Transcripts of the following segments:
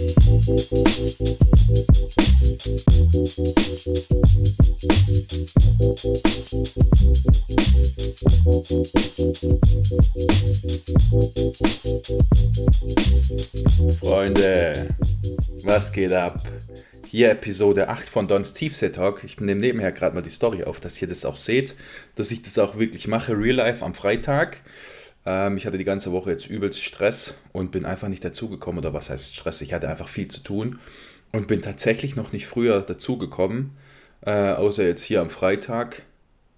Freunde, was geht ab? Hier Episode 8 von Dons Tiefsee Talk. Ich nehme nebenher gerade mal die Story auf, dass ihr das auch seht, dass ich das auch wirklich mache, real life am Freitag. Ähm, ich hatte die ganze Woche jetzt übelst Stress und bin einfach nicht dazugekommen. Oder was heißt Stress? Ich hatte einfach viel zu tun und bin tatsächlich noch nicht früher dazugekommen, äh, außer jetzt hier am Freitag,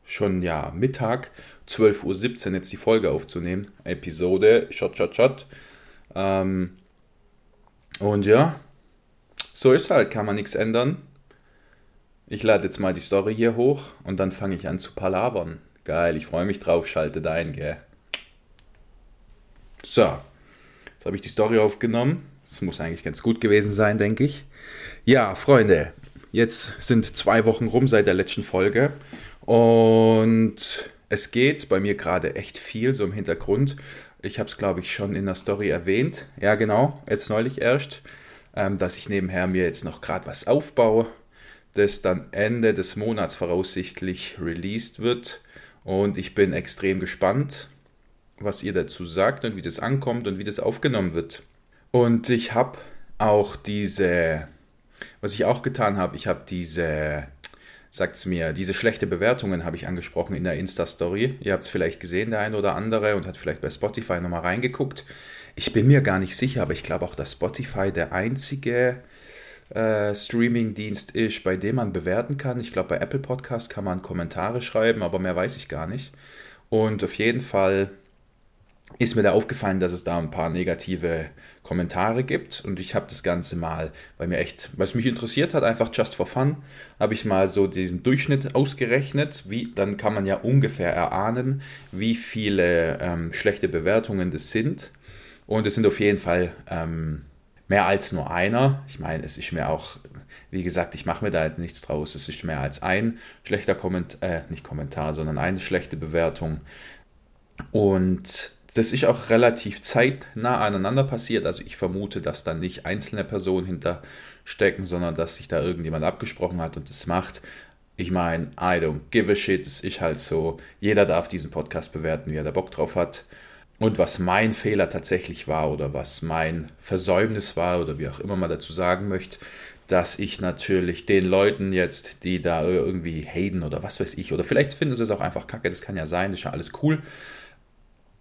schon ja Mittag, 12.17 Uhr jetzt die Folge aufzunehmen. Episode, Shot, Shot, Shot. Ähm, und ja, so ist halt, kann man nichts ändern. Ich lade jetzt mal die Story hier hoch und dann fange ich an zu palavern. Geil, ich freue mich drauf, schalte ein, gell. So, jetzt habe ich die Story aufgenommen. Das muss eigentlich ganz gut gewesen sein, denke ich. Ja, Freunde, jetzt sind zwei Wochen rum seit der letzten Folge und es geht bei mir gerade echt viel so im Hintergrund. Ich habe es, glaube ich, schon in der Story erwähnt. Ja, genau, jetzt neulich erst ähm, dass ich nebenher mir jetzt noch gerade was aufbaue, das dann Ende des Monats voraussichtlich released wird. Und ich bin extrem gespannt, was ihr dazu sagt und wie das ankommt und wie das aufgenommen wird. Und ich habe auch diese, was ich auch getan habe, ich habe diese, sagt es mir, diese schlechte Bewertungen habe ich angesprochen in der Insta-Story. Ihr habt es vielleicht gesehen, der ein oder andere, und hat vielleicht bei Spotify nochmal reingeguckt. Ich bin mir gar nicht sicher, aber ich glaube auch, dass Spotify der einzige äh, Streaming-Dienst ist, bei dem man bewerten kann. Ich glaube, bei Apple Podcast kann man Kommentare schreiben, aber mehr weiß ich gar nicht. Und auf jeden Fall ist mir da aufgefallen, dass es da ein paar negative Kommentare gibt und ich habe das Ganze mal, weil mir echt, was mich interessiert hat, einfach just for fun, habe ich mal so diesen Durchschnitt ausgerechnet, wie, dann kann man ja ungefähr erahnen, wie viele ähm, schlechte Bewertungen das sind und es sind auf jeden Fall ähm, mehr als nur einer. Ich meine, es ist mir auch, wie gesagt, ich mache mir da halt nichts draus. Es ist mehr als ein schlechter Kommentar, äh, nicht Kommentar, sondern eine schlechte Bewertung. Und das ist auch relativ zeitnah aneinander passiert. Also ich vermute, dass da nicht einzelne Personen hinterstecken, sondern dass sich da irgendjemand abgesprochen hat und das macht. Ich meine, I don't give a shit. Es ist halt so, jeder darf diesen Podcast bewerten, wie er da Bock drauf hat. Und was mein Fehler tatsächlich war oder was mein Versäumnis war oder wie auch immer man dazu sagen möchte, dass ich natürlich den Leuten jetzt, die da irgendwie haten oder was weiß ich, oder vielleicht finden sie es auch einfach kacke, das kann ja sein, das ist ja alles cool,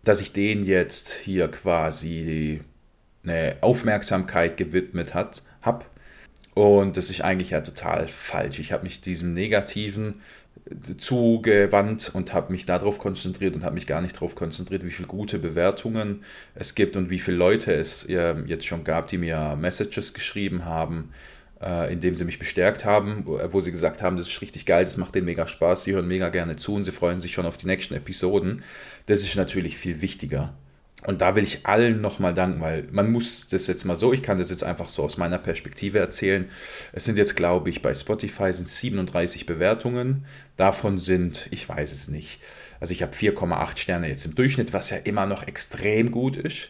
dass ich denen jetzt hier quasi eine Aufmerksamkeit gewidmet habe. Und das ist eigentlich ja total falsch. Ich habe mich diesem negativen zugewandt und habe mich darauf konzentriert und habe mich gar nicht darauf konzentriert, wie viele gute Bewertungen es gibt und wie viele Leute es jetzt schon gab, die mir Messages geschrieben haben, äh, indem sie mich bestärkt haben, wo sie gesagt haben, das ist richtig geil, das macht denen mega Spaß, sie hören mega gerne zu und sie freuen sich schon auf die nächsten Episoden. Das ist natürlich viel wichtiger. Und da will ich allen nochmal danken, weil man muss das jetzt mal so, ich kann das jetzt einfach so aus meiner Perspektive erzählen. Es sind jetzt, glaube ich, bei Spotify sind 37 Bewertungen. Davon sind, ich weiß es nicht, also ich habe 4,8 Sterne jetzt im Durchschnitt, was ja immer noch extrem gut ist.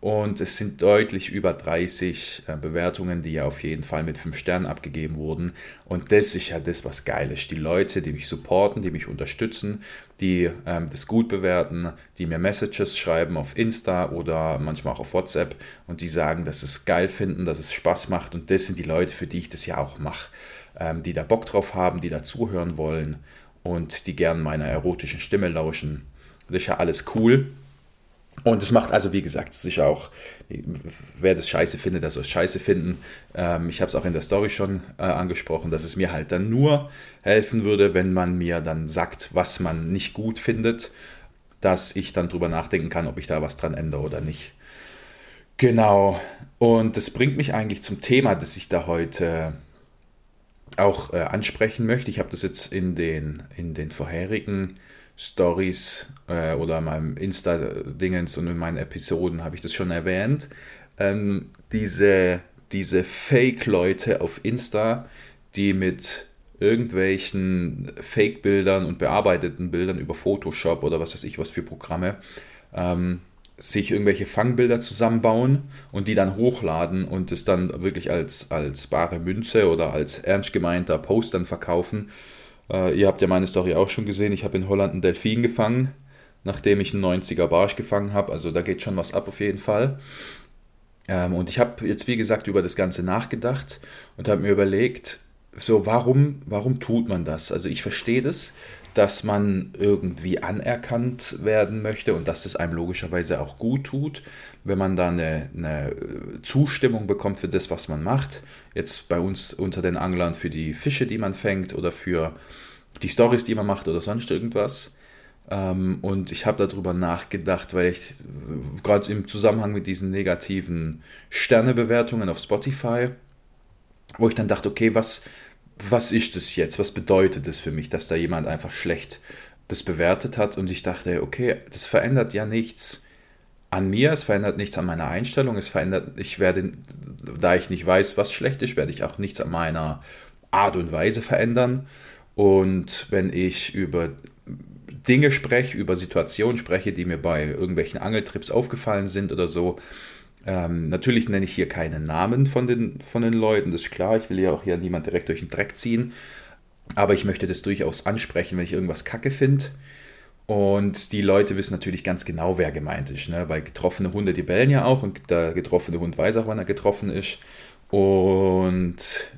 Und es sind deutlich über 30 äh, Bewertungen, die ja auf jeden Fall mit 5 Sternen abgegeben wurden. Und das ist ja das, was geil ist. Die Leute, die mich supporten, die mich unterstützen, die ähm, das gut bewerten, die mir Messages schreiben auf Insta oder manchmal auch auf WhatsApp und die sagen, dass es geil finden, dass es Spaß macht. Und das sind die Leute, für die ich das ja auch mache. Ähm, die da Bock drauf haben, die da zuhören wollen und die gern meiner erotischen Stimme lauschen. Das ist ja alles cool. Und es macht also, wie gesagt, sicher auch, wer das scheiße findet, der soll es scheiße finden. Ähm, ich habe es auch in der Story schon äh, angesprochen, dass es mir halt dann nur helfen würde, wenn man mir dann sagt, was man nicht gut findet, dass ich dann drüber nachdenken kann, ob ich da was dran ändere oder nicht. Genau. Und das bringt mich eigentlich zum Thema, das ich da heute auch äh, ansprechen möchte. Ich habe das jetzt in den, in den vorherigen Stories äh, oder meinem Insta-Dingens und in meinen Episoden habe ich das schon erwähnt. Ähm, diese diese Fake-Leute auf Insta, die mit irgendwelchen Fake-Bildern und bearbeiteten Bildern über Photoshop oder was weiß ich was für Programme ähm, sich irgendwelche Fangbilder zusammenbauen und die dann hochladen und es dann wirklich als, als bare Münze oder als ernst gemeinter Post dann verkaufen. Äh, ihr habt ja meine Story auch schon gesehen. Ich habe in Holland einen Delfin gefangen, nachdem ich einen 90er Barsch gefangen habe. Also da geht schon was ab auf jeden Fall. Ähm, und ich habe jetzt, wie gesagt, über das Ganze nachgedacht und habe mir überlegt, so, warum, warum tut man das? Also ich verstehe das, dass man irgendwie anerkannt werden möchte und dass es einem logischerweise auch gut tut, wenn man da eine, eine, Zustimmung bekommt für das, was man macht. Jetzt bei uns unter den Anglern für die Fische, die man fängt oder für die Stories, die man macht oder sonst irgendwas. Ähm, und ich habe darüber nachgedacht, weil ich gerade im Zusammenhang mit diesen negativen Sternebewertungen auf Spotify, wo ich dann dachte, okay, was, was ist das jetzt? Was bedeutet das für mich, dass da jemand einfach schlecht das bewertet hat? Und ich dachte, okay, das verändert ja nichts an mir, es verändert nichts an meiner Einstellung, es verändert, ich werde, da ich nicht weiß, was schlecht ist, werde ich auch nichts an meiner Art und Weise verändern. Und wenn ich über Dinge spreche, über Situationen spreche, die mir bei irgendwelchen Angeltrips aufgefallen sind oder so. Ähm, natürlich nenne ich hier keine Namen von den, von den Leuten, das ist klar. Ich will ja auch hier niemand direkt durch den Dreck ziehen. Aber ich möchte das durchaus ansprechen, wenn ich irgendwas kacke finde. Und die Leute wissen natürlich ganz genau, wer gemeint ist. Ne? Weil getroffene Hunde, die bellen ja auch und der getroffene Hund weiß auch, wann er getroffen ist. Und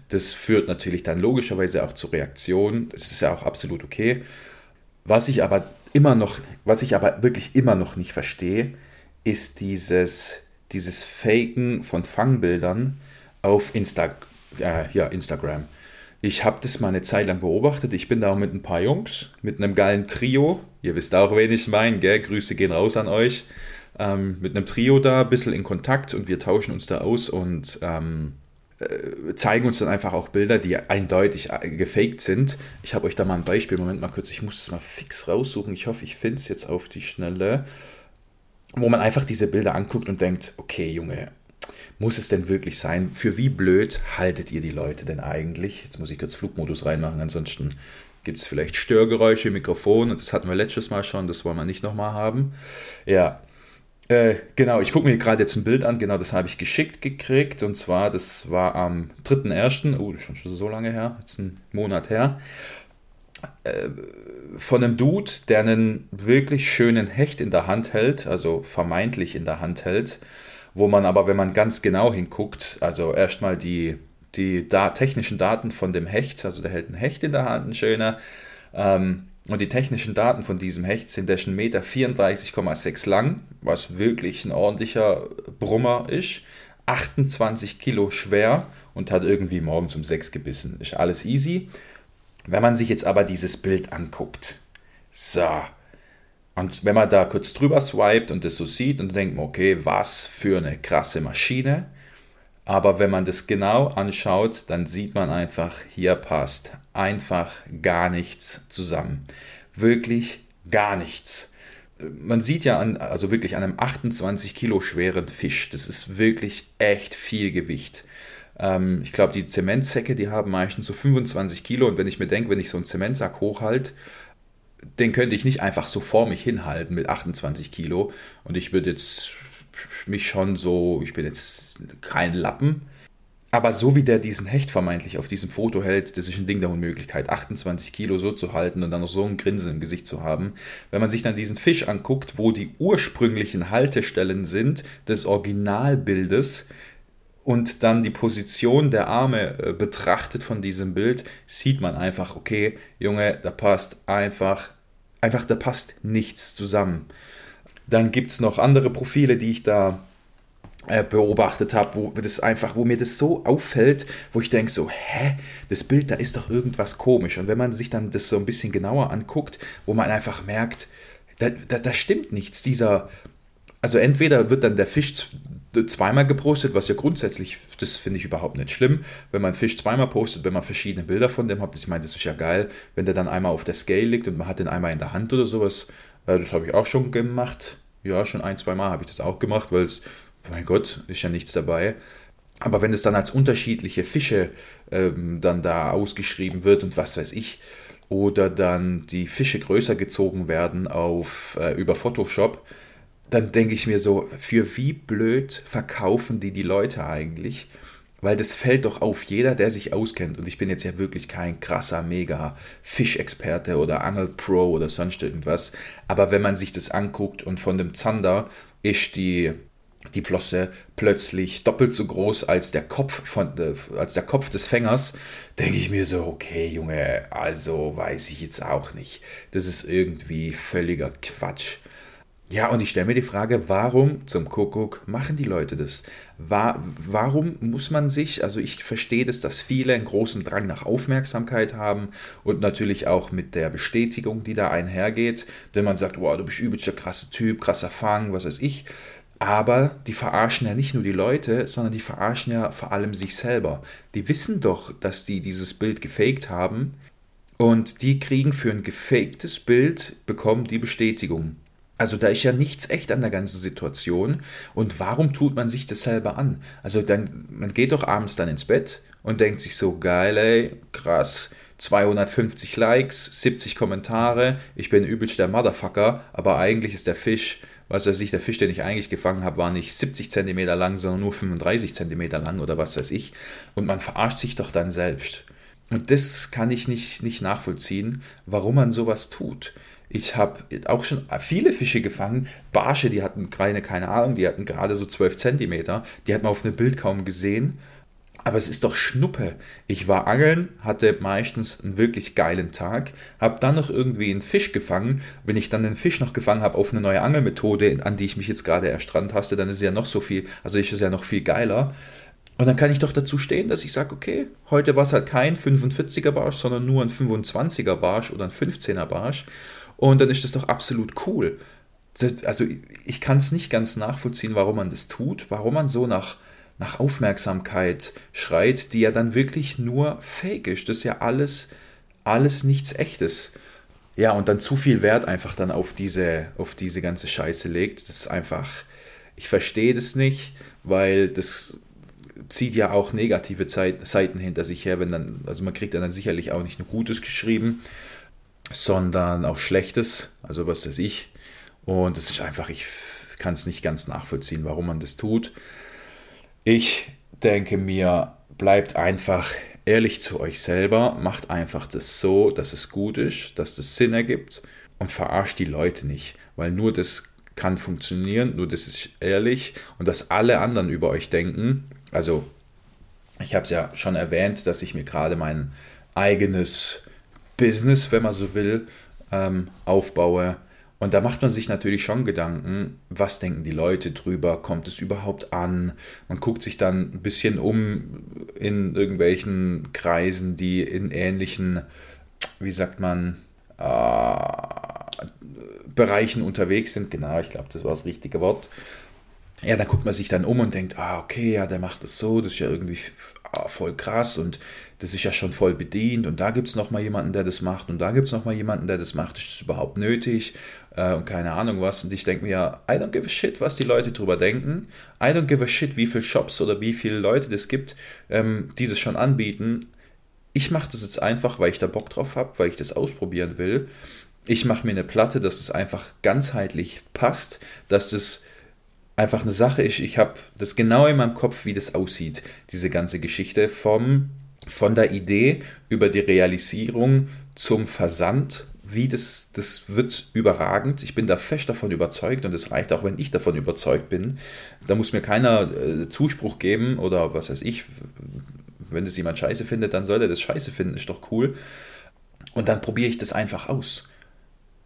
das führt natürlich dann logischerweise auch zu Reaktionen. Das ist ja auch absolut okay. Was ich aber immer noch, was ich aber wirklich immer noch nicht verstehe, ist dieses, dieses Faken von Fangbildern auf Insta, äh, ja, Instagram. Ich habe das mal eine Zeit lang beobachtet. Ich bin da auch mit ein paar Jungs, mit einem geilen Trio. Ihr wisst auch, wen ich meine, gell? Grüße gehen raus an euch. Ähm, mit einem Trio da, ein bisschen in Kontakt und wir tauschen uns da aus und ähm, äh, zeigen uns dann einfach auch Bilder, die eindeutig äh, gefaked sind. Ich habe euch da mal ein Beispiel. Moment mal kurz, ich muss es mal fix raussuchen. Ich hoffe, ich finde es jetzt auf die Schnelle. Wo man einfach diese Bilder anguckt und denkt, okay, Junge, muss es denn wirklich sein? Für wie blöd haltet ihr die Leute denn eigentlich? Jetzt muss ich kurz Flugmodus reinmachen, ansonsten gibt es vielleicht Störgeräusche im Mikrofon und das hatten wir letztes Mal schon, das wollen wir nicht nochmal haben. Ja, äh, genau, ich gucke mir gerade jetzt ein Bild an, genau das habe ich geschickt gekriegt und zwar, das war am 3.1., oh, schon, so lange her, jetzt ein Monat her, äh, von einem Dude, der einen wirklich schönen Hecht in der Hand hält, also vermeintlich in der Hand hält, wo man aber, wenn man ganz genau hinguckt, also erstmal die, die da technischen Daten von dem Hecht, also der hält ein Hecht in der Hand, ein schöner, ähm, und die technischen Daten von diesem Hecht sind der schon Meter 34,6 lang, was wirklich ein ordentlicher Brummer ist. 28 Kilo schwer und hat irgendwie morgens um 6 gebissen. Ist alles easy. Wenn man sich jetzt aber dieses Bild anguckt, so, und wenn man da kurz drüber swiped und das so sieht und denkt okay, was für eine krasse Maschine. Aber wenn man das genau anschaut, dann sieht man einfach, hier passt einfach gar nichts zusammen. Wirklich gar nichts. Man sieht ja an, also wirklich an einem 28 Kilo schweren Fisch, das ist wirklich echt viel Gewicht. Ähm, ich glaube, die Zementsäcke, die haben meistens so 25 Kilo und wenn ich mir denke, wenn ich so einen Zementsack hochhalte, den könnte ich nicht einfach so vor mich hinhalten mit 28 Kilo und ich würde jetzt mich schon so, ich bin jetzt kein Lappen, aber so wie der diesen Hecht vermeintlich auf diesem Foto hält, das ist ein Ding der Unmöglichkeit. 28 Kilo so zu halten und dann noch so ein Grinsen im Gesicht zu haben. Wenn man sich dann diesen Fisch anguckt, wo die ursprünglichen Haltestellen sind des Originalbildes und dann die Position der Arme äh, betrachtet von diesem Bild, sieht man einfach, okay, Junge, da passt einfach, einfach, da passt nichts zusammen. Dann gibt es noch andere Profile, die ich da äh, beobachtet habe, wo das einfach, wo mir das so auffällt, wo ich denke so, hä, das Bild, da ist doch irgendwas komisch. Und wenn man sich dann das so ein bisschen genauer anguckt, wo man einfach merkt, da, da, da stimmt nichts. Dieser, also entweder wird dann der Fisch zweimal gepostet, was ja grundsätzlich, das finde ich überhaupt nicht schlimm, wenn man Fisch zweimal postet, wenn man verschiedene Bilder von dem hat. Ich meine, das ist ja geil, wenn der dann einmal auf der Scale liegt und man hat den einmal in der Hand oder sowas. Äh, das habe ich auch schon gemacht. Ja, schon ein, zwei Mal habe ich das auch gemacht, weil es mein Gott, ist ja nichts dabei. Aber wenn es dann als unterschiedliche Fische ähm, dann da ausgeschrieben wird und was weiß ich, oder dann die Fische größer gezogen werden auf, äh, über Photoshop, dann denke ich mir so, für wie blöd verkaufen die die Leute eigentlich? Weil das fällt doch auf jeder, der sich auskennt. Und ich bin jetzt ja wirklich kein krasser, mega Fischexperte oder Angelpro oder sonst irgendwas. Aber wenn man sich das anguckt und von dem Zander ist die, die Flosse plötzlich doppelt so groß als der Kopf, von, äh, als der Kopf des Fängers, denke ich mir so, okay, Junge, also weiß ich jetzt auch nicht. Das ist irgendwie völliger Quatsch. Ja, und ich stelle mir die Frage, warum zum Kuckuck machen die Leute das? War, warum muss man sich, also ich verstehe das, dass viele einen großen Drang nach Aufmerksamkeit haben und natürlich auch mit der Bestätigung, die da einhergeht, wenn man sagt, wow, du bist übelst der krasse Typ, krasser Fang, was weiß ich. Aber die verarschen ja nicht nur die Leute, sondern die verarschen ja vor allem sich selber. Die wissen doch, dass die dieses Bild gefaked haben und die kriegen für ein gefaktes Bild, bekommen die Bestätigung. Also da ist ja nichts echt an der ganzen Situation. Und warum tut man sich das selber an? Also dann, man geht doch abends dann ins Bett und denkt sich so, geil, ey, krass, 250 Likes, 70 Kommentare, ich bin übelst der Motherfucker, aber eigentlich ist der Fisch, was weiß ich, der Fisch, den ich eigentlich gefangen habe, war nicht 70 cm lang, sondern nur 35 cm lang oder was weiß ich. Und man verarscht sich doch dann selbst. Und das kann ich nicht, nicht nachvollziehen, warum man sowas tut. Ich habe auch schon viele Fische gefangen. Barsche, die hatten keine, keine Ahnung, die hatten gerade so 12 Zentimeter. Die hat man auf einem Bild kaum gesehen. Aber es ist doch Schnuppe. Ich war angeln, hatte meistens einen wirklich geilen Tag, habe dann noch irgendwie einen Fisch gefangen. Wenn ich dann den Fisch noch gefangen habe auf eine neue Angelmethode, an die ich mich jetzt gerade erst dran taste, dann ist es ja noch so viel, also ist es ja noch viel geiler. Und dann kann ich doch dazu stehen, dass ich sage, okay, heute war es halt kein 45er Barsch, sondern nur ein 25er Barsch oder ein 15er Barsch. Und dann ist das doch absolut cool. Also ich kann es nicht ganz nachvollziehen, warum man das tut, warum man so nach, nach Aufmerksamkeit schreit, die ja dann wirklich nur fake ist. Das ist ja alles, alles nichts echtes. Ja, und dann zu viel Wert einfach dann auf diese, auf diese ganze Scheiße legt. Das ist einfach, ich verstehe das nicht, weil das zieht ja auch negative Seiten hinter sich her, wenn dann, also man kriegt dann sicherlich auch nicht nur Gutes geschrieben, sondern auch Schlechtes, also was weiß ich. Und es ist einfach, ich kann es nicht ganz nachvollziehen, warum man das tut. Ich denke mir, bleibt einfach ehrlich zu euch selber, macht einfach das so, dass es gut ist, dass das Sinn ergibt und verarscht die Leute nicht, weil nur das kann funktionieren, nur das ist ehrlich und dass alle anderen über euch denken. Also, ich habe es ja schon erwähnt, dass ich mir gerade mein eigenes Business, wenn man so will, ähm, aufbaue. Und da macht man sich natürlich schon Gedanken, was denken die Leute drüber, kommt es überhaupt an? Man guckt sich dann ein bisschen um in irgendwelchen Kreisen, die in ähnlichen, wie sagt man, äh, Bereichen unterwegs sind. Genau, ich glaube, das war das richtige Wort. Ja, dann guckt man sich dann um und denkt, ah, okay, ja, der macht das so, das ist ja irgendwie ah, voll krass und das ist ja schon voll bedient und da gibt es nochmal jemanden, der das macht und da gibt es nochmal jemanden, der das macht, ist das überhaupt nötig äh, und keine Ahnung was. Und ich denke mir ja, I don't give a shit, was die Leute drüber denken. I don't give a shit, wie viele Shops oder wie viele Leute das gibt, ähm, die das schon anbieten. Ich mache das jetzt einfach, weil ich da Bock drauf habe, weil ich das ausprobieren will. Ich mache mir eine Platte, dass es einfach ganzheitlich passt, dass das einfach eine Sache ist. Ich habe das genau in meinem Kopf, wie das aussieht, diese ganze Geschichte vom von der Idee über die Realisierung zum Versand, wie das, das wird überragend. Ich bin da fest davon überzeugt und es reicht auch, wenn ich davon überzeugt bin. Da muss mir keiner äh, Zuspruch geben oder was weiß ich. Wenn das jemand scheiße findet, dann soll er das scheiße finden, ist doch cool. Und dann probiere ich das einfach aus.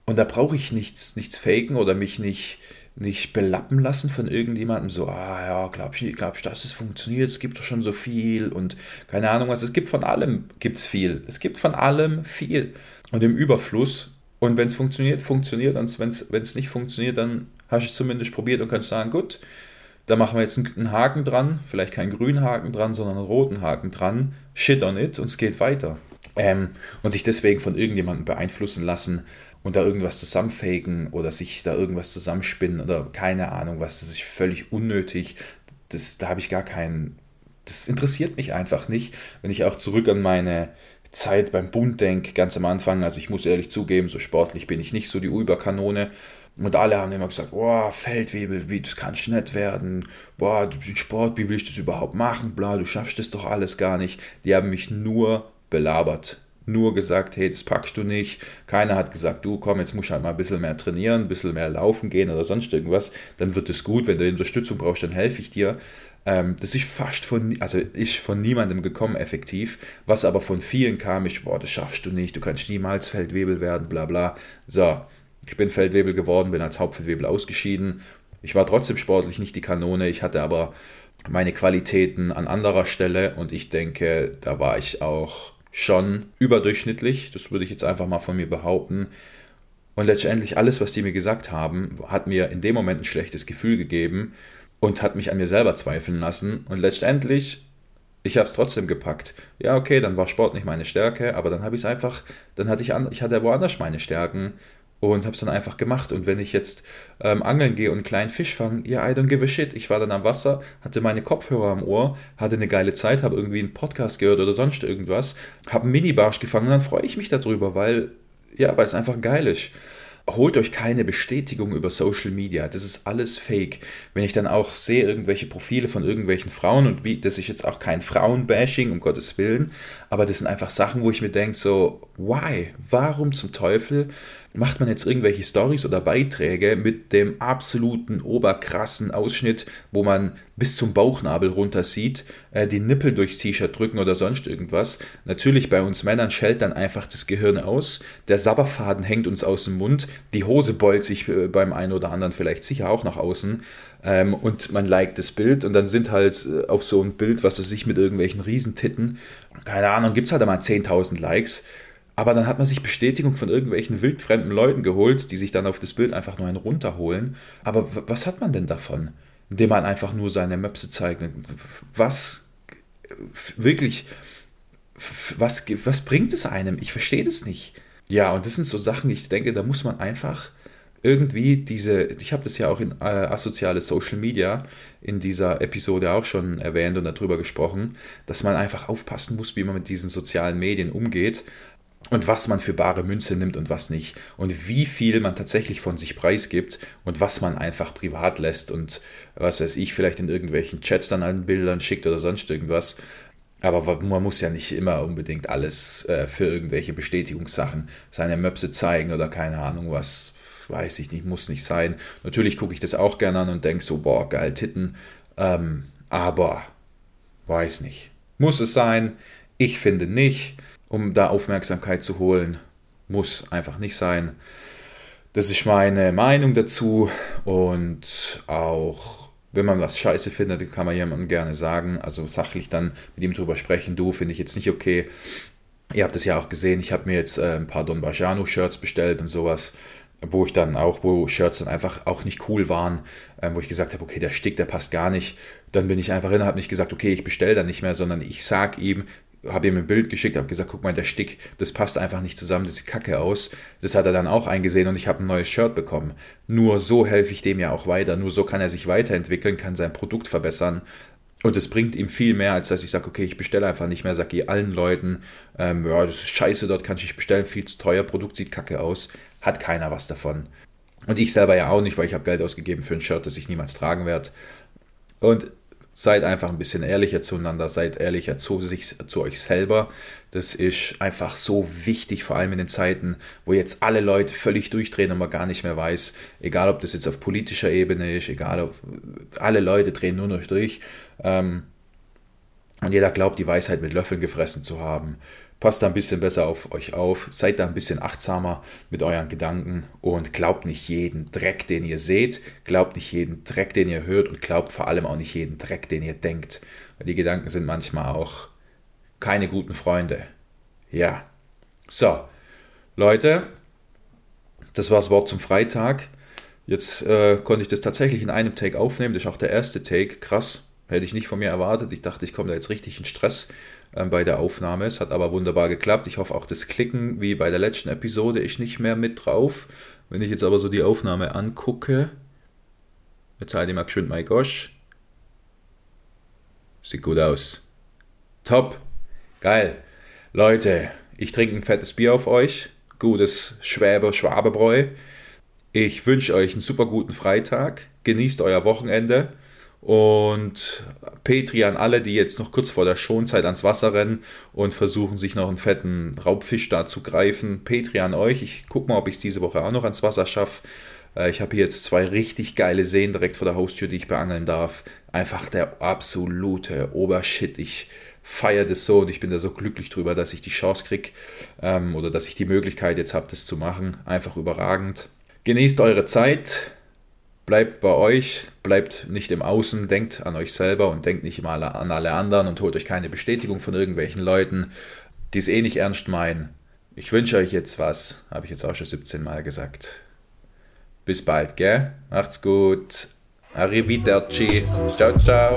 Und da brauche ich nichts, nichts faken oder mich nicht nicht belappen lassen von irgendjemandem, so, ah ja, glaubst du, glaub dass es funktioniert, es gibt doch schon so viel und keine Ahnung was, es gibt von allem, gibt es viel. Es gibt von allem viel und im Überfluss. Und wenn es funktioniert, funktioniert. Und wenn es nicht funktioniert, dann hast du es zumindest probiert und kannst sagen, gut, da machen wir jetzt einen Haken dran, vielleicht keinen grünen Haken dran, sondern einen roten Haken dran, shit on it und es geht weiter. Ähm, und sich deswegen von irgendjemandem beeinflussen lassen, und da irgendwas zusammenfaken oder sich da irgendwas zusammenspinnen oder keine Ahnung was, das ist völlig unnötig. Das, da habe ich gar keinen, das interessiert mich einfach nicht. Wenn ich auch zurück an meine Zeit beim Bund denke, ganz am Anfang, also ich muss ehrlich zugeben, so sportlich bin ich nicht so die Überkanone. Und alle haben immer gesagt, boah, Feldwebel, wie, das kannst du nicht werden. Boah, du bist Sport, wie willst du das überhaupt machen? Bla, du schaffst das doch alles gar nicht. Die haben mich nur belabert. Nur gesagt, hey, das packst du nicht. Keiner hat gesagt, du komm, jetzt musst du halt mal ein bisschen mehr trainieren, ein bisschen mehr laufen gehen oder sonst irgendwas. Dann wird es gut. Wenn du Unterstützung brauchst, dann helfe ich dir. Ähm, das ist fast von, also ist von niemandem gekommen effektiv. Was aber von vielen kam, ist, boah, das schaffst du nicht, du kannst niemals Feldwebel werden, bla bla. So, ich bin Feldwebel geworden, bin als Hauptfeldwebel ausgeschieden. Ich war trotzdem sportlich nicht die Kanone, ich hatte aber meine Qualitäten an anderer Stelle und ich denke, da war ich auch schon überdurchschnittlich. Das würde ich jetzt einfach mal von mir behaupten. Und letztendlich alles, was die mir gesagt haben, hat mir in dem Moment ein schlechtes Gefühl gegeben und hat mich an mir selber zweifeln lassen. Und letztendlich, ich habe es trotzdem gepackt. Ja, okay, dann war Sport nicht meine Stärke, aber dann habe ich es einfach, dann hatte ich, ich hatte woanders meine Stärken und habe es dann einfach gemacht. Und wenn ich jetzt ähm, angeln gehe und einen kleinen Fisch fange, ja, I don't give a shit. Ich war dann am Wasser, hatte meine Kopfhörer am Ohr, hatte eine geile Zeit, habe irgendwie einen Podcast gehört oder sonst irgendwas, habe einen Mini-Barsch gefangen und dann freue ich mich darüber, weil, ja, weil es einfach geil ist holt euch keine Bestätigung über Social Media. Das ist alles fake. Wenn ich dann auch sehe, irgendwelche Profile von irgendwelchen Frauen und wie, das ist jetzt auch kein Frauenbashing, um Gottes Willen, aber das sind einfach Sachen, wo ich mir denke, so, why? Warum zum Teufel macht man jetzt irgendwelche Stories oder Beiträge mit dem absoluten oberkrassen Ausschnitt, wo man bis zum Bauchnabel runter sieht, äh, die Nippel durchs T-Shirt drücken oder sonst irgendwas. Natürlich bei uns Männern schellt dann einfach das Gehirn aus, der Sabberfaden hängt uns aus dem Mund, die Hose beult sich äh, beim einen oder anderen vielleicht sicher auch nach außen. Ähm, und man liked das Bild. Und dann sind halt äh, auf so ein Bild, was es sich mit irgendwelchen Riesentitten, keine Ahnung, gibt es halt einmal 10.000 Likes aber dann hat man sich Bestätigung von irgendwelchen wildfremden Leuten geholt, die sich dann auf das Bild einfach nur einen runterholen. Aber was hat man denn davon? Indem man einfach nur seine Möpse zeigt. Was wirklich, was, was bringt es einem? Ich verstehe das nicht. Ja, und das sind so Sachen, ich denke, da muss man einfach irgendwie diese, ich habe das ja auch in äh, asoziale Social Media in dieser Episode auch schon erwähnt und darüber gesprochen, dass man einfach aufpassen muss, wie man mit diesen sozialen Medien umgeht und was man für bare Münze nimmt und was nicht und wie viel man tatsächlich von sich preisgibt und was man einfach privat lässt und was weiß ich, vielleicht in irgendwelchen Chats dann an Bildern schickt oder sonst irgendwas. Aber man muss ja nicht immer unbedingt alles äh, für irgendwelche Bestätigungssachen seine Möpse zeigen oder keine Ahnung was, weiß ich nicht, muss nicht sein. Natürlich gucke ich das auch gerne an und denke so, boah, geil Titten, ähm, aber weiß nicht. Muss es sein? Ich finde nicht um da Aufmerksamkeit zu holen. Muss einfach nicht sein. Das ist meine Meinung dazu und auch wenn man was scheiße findet, kann man jemandem gerne sagen, also sachlich dann mit ihm drüber sprechen, du finde ich jetzt nicht okay. Ihr habt es ja auch gesehen, ich habe mir jetzt äh, ein paar Don Bajano Shirts bestellt und sowas, wo ich dann auch, wo Shirts dann einfach auch nicht cool waren, ähm, wo ich gesagt habe, okay, der Stick, der passt gar nicht. Dann bin ich einfach hin und habe nicht gesagt, okay, ich bestelle dann nicht mehr, sondern ich sag ihm, habe ihm ein Bild geschickt, habe gesagt, guck mal, der Stick, das passt einfach nicht zusammen, das sieht kacke aus. Das hat er dann auch eingesehen und ich habe ein neues Shirt bekommen. Nur so helfe ich dem ja auch weiter, nur so kann er sich weiterentwickeln, kann sein Produkt verbessern. Und es bringt ihm viel mehr, als dass ich sage, okay, ich bestelle einfach nicht mehr, sage ich allen Leuten, ähm, ja, das ist scheiße, dort kann ich nicht bestellen, viel zu teuer, Produkt sieht kacke aus, hat keiner was davon. Und ich selber ja auch nicht, weil ich habe Geld ausgegeben für ein Shirt, das ich niemals tragen werde. Und Seid einfach ein bisschen ehrlicher zueinander, seid ehrlicher zu, sich, zu euch selber. Das ist einfach so wichtig, vor allem in den Zeiten, wo jetzt alle Leute völlig durchdrehen und man gar nicht mehr weiß, egal ob das jetzt auf politischer Ebene ist, egal ob alle Leute drehen nur noch durch. Ähm, und jeder glaubt, die Weisheit mit Löffeln gefressen zu haben. Passt da ein bisschen besser auf euch auf, seid da ein bisschen achtsamer mit euren Gedanken und glaubt nicht jeden Dreck, den ihr seht, glaubt nicht jeden Dreck, den ihr hört und glaubt vor allem auch nicht jeden Dreck, den ihr denkt. Weil die Gedanken sind manchmal auch keine guten Freunde. Ja. So, Leute, das war das Wort zum Freitag. Jetzt äh, konnte ich das tatsächlich in einem Take aufnehmen. Das ist auch der erste Take. Krass. Hätte ich nicht von mir erwartet. Ich dachte, ich komme da jetzt richtig in Stress ähm, bei der Aufnahme. Es hat aber wunderbar geklappt. Ich hoffe auch das Klicken wie bei der letzten Episode ist nicht mehr mit drauf. Wenn ich jetzt aber so die Aufnahme angucke, jetzt halte ich mal geschwind mein Gosh. Sieht gut aus. Top. Geil. Leute, ich trinke ein fettes Bier auf euch. Gutes Schwäbe, Schwabebräu. Ich wünsche euch einen super guten Freitag. Genießt euer Wochenende. Und Petri an alle, die jetzt noch kurz vor der Schonzeit ans Wasser rennen und versuchen, sich noch einen fetten Raubfisch da zu greifen. Petri an euch. Ich gucke mal, ob ich es diese Woche auch noch ans Wasser schaffe. Äh, ich habe hier jetzt zwei richtig geile Seen direkt vor der Haustür, die ich beangeln darf. Einfach der absolute Obershit. Ich feiere das so und ich bin da so glücklich drüber, dass ich die Chance kriege ähm, oder dass ich die Möglichkeit jetzt habe, das zu machen. Einfach überragend. Genießt eure Zeit bleibt bei euch, bleibt nicht im Außen, denkt an euch selber und denkt nicht immer an alle anderen und holt euch keine Bestätigung von irgendwelchen Leuten, die es eh nicht ernst meinen. Ich wünsche euch jetzt was, habe ich jetzt auch schon 17 Mal gesagt. Bis bald, gell? Macht's gut. Arrivederci. Ciao, ciao.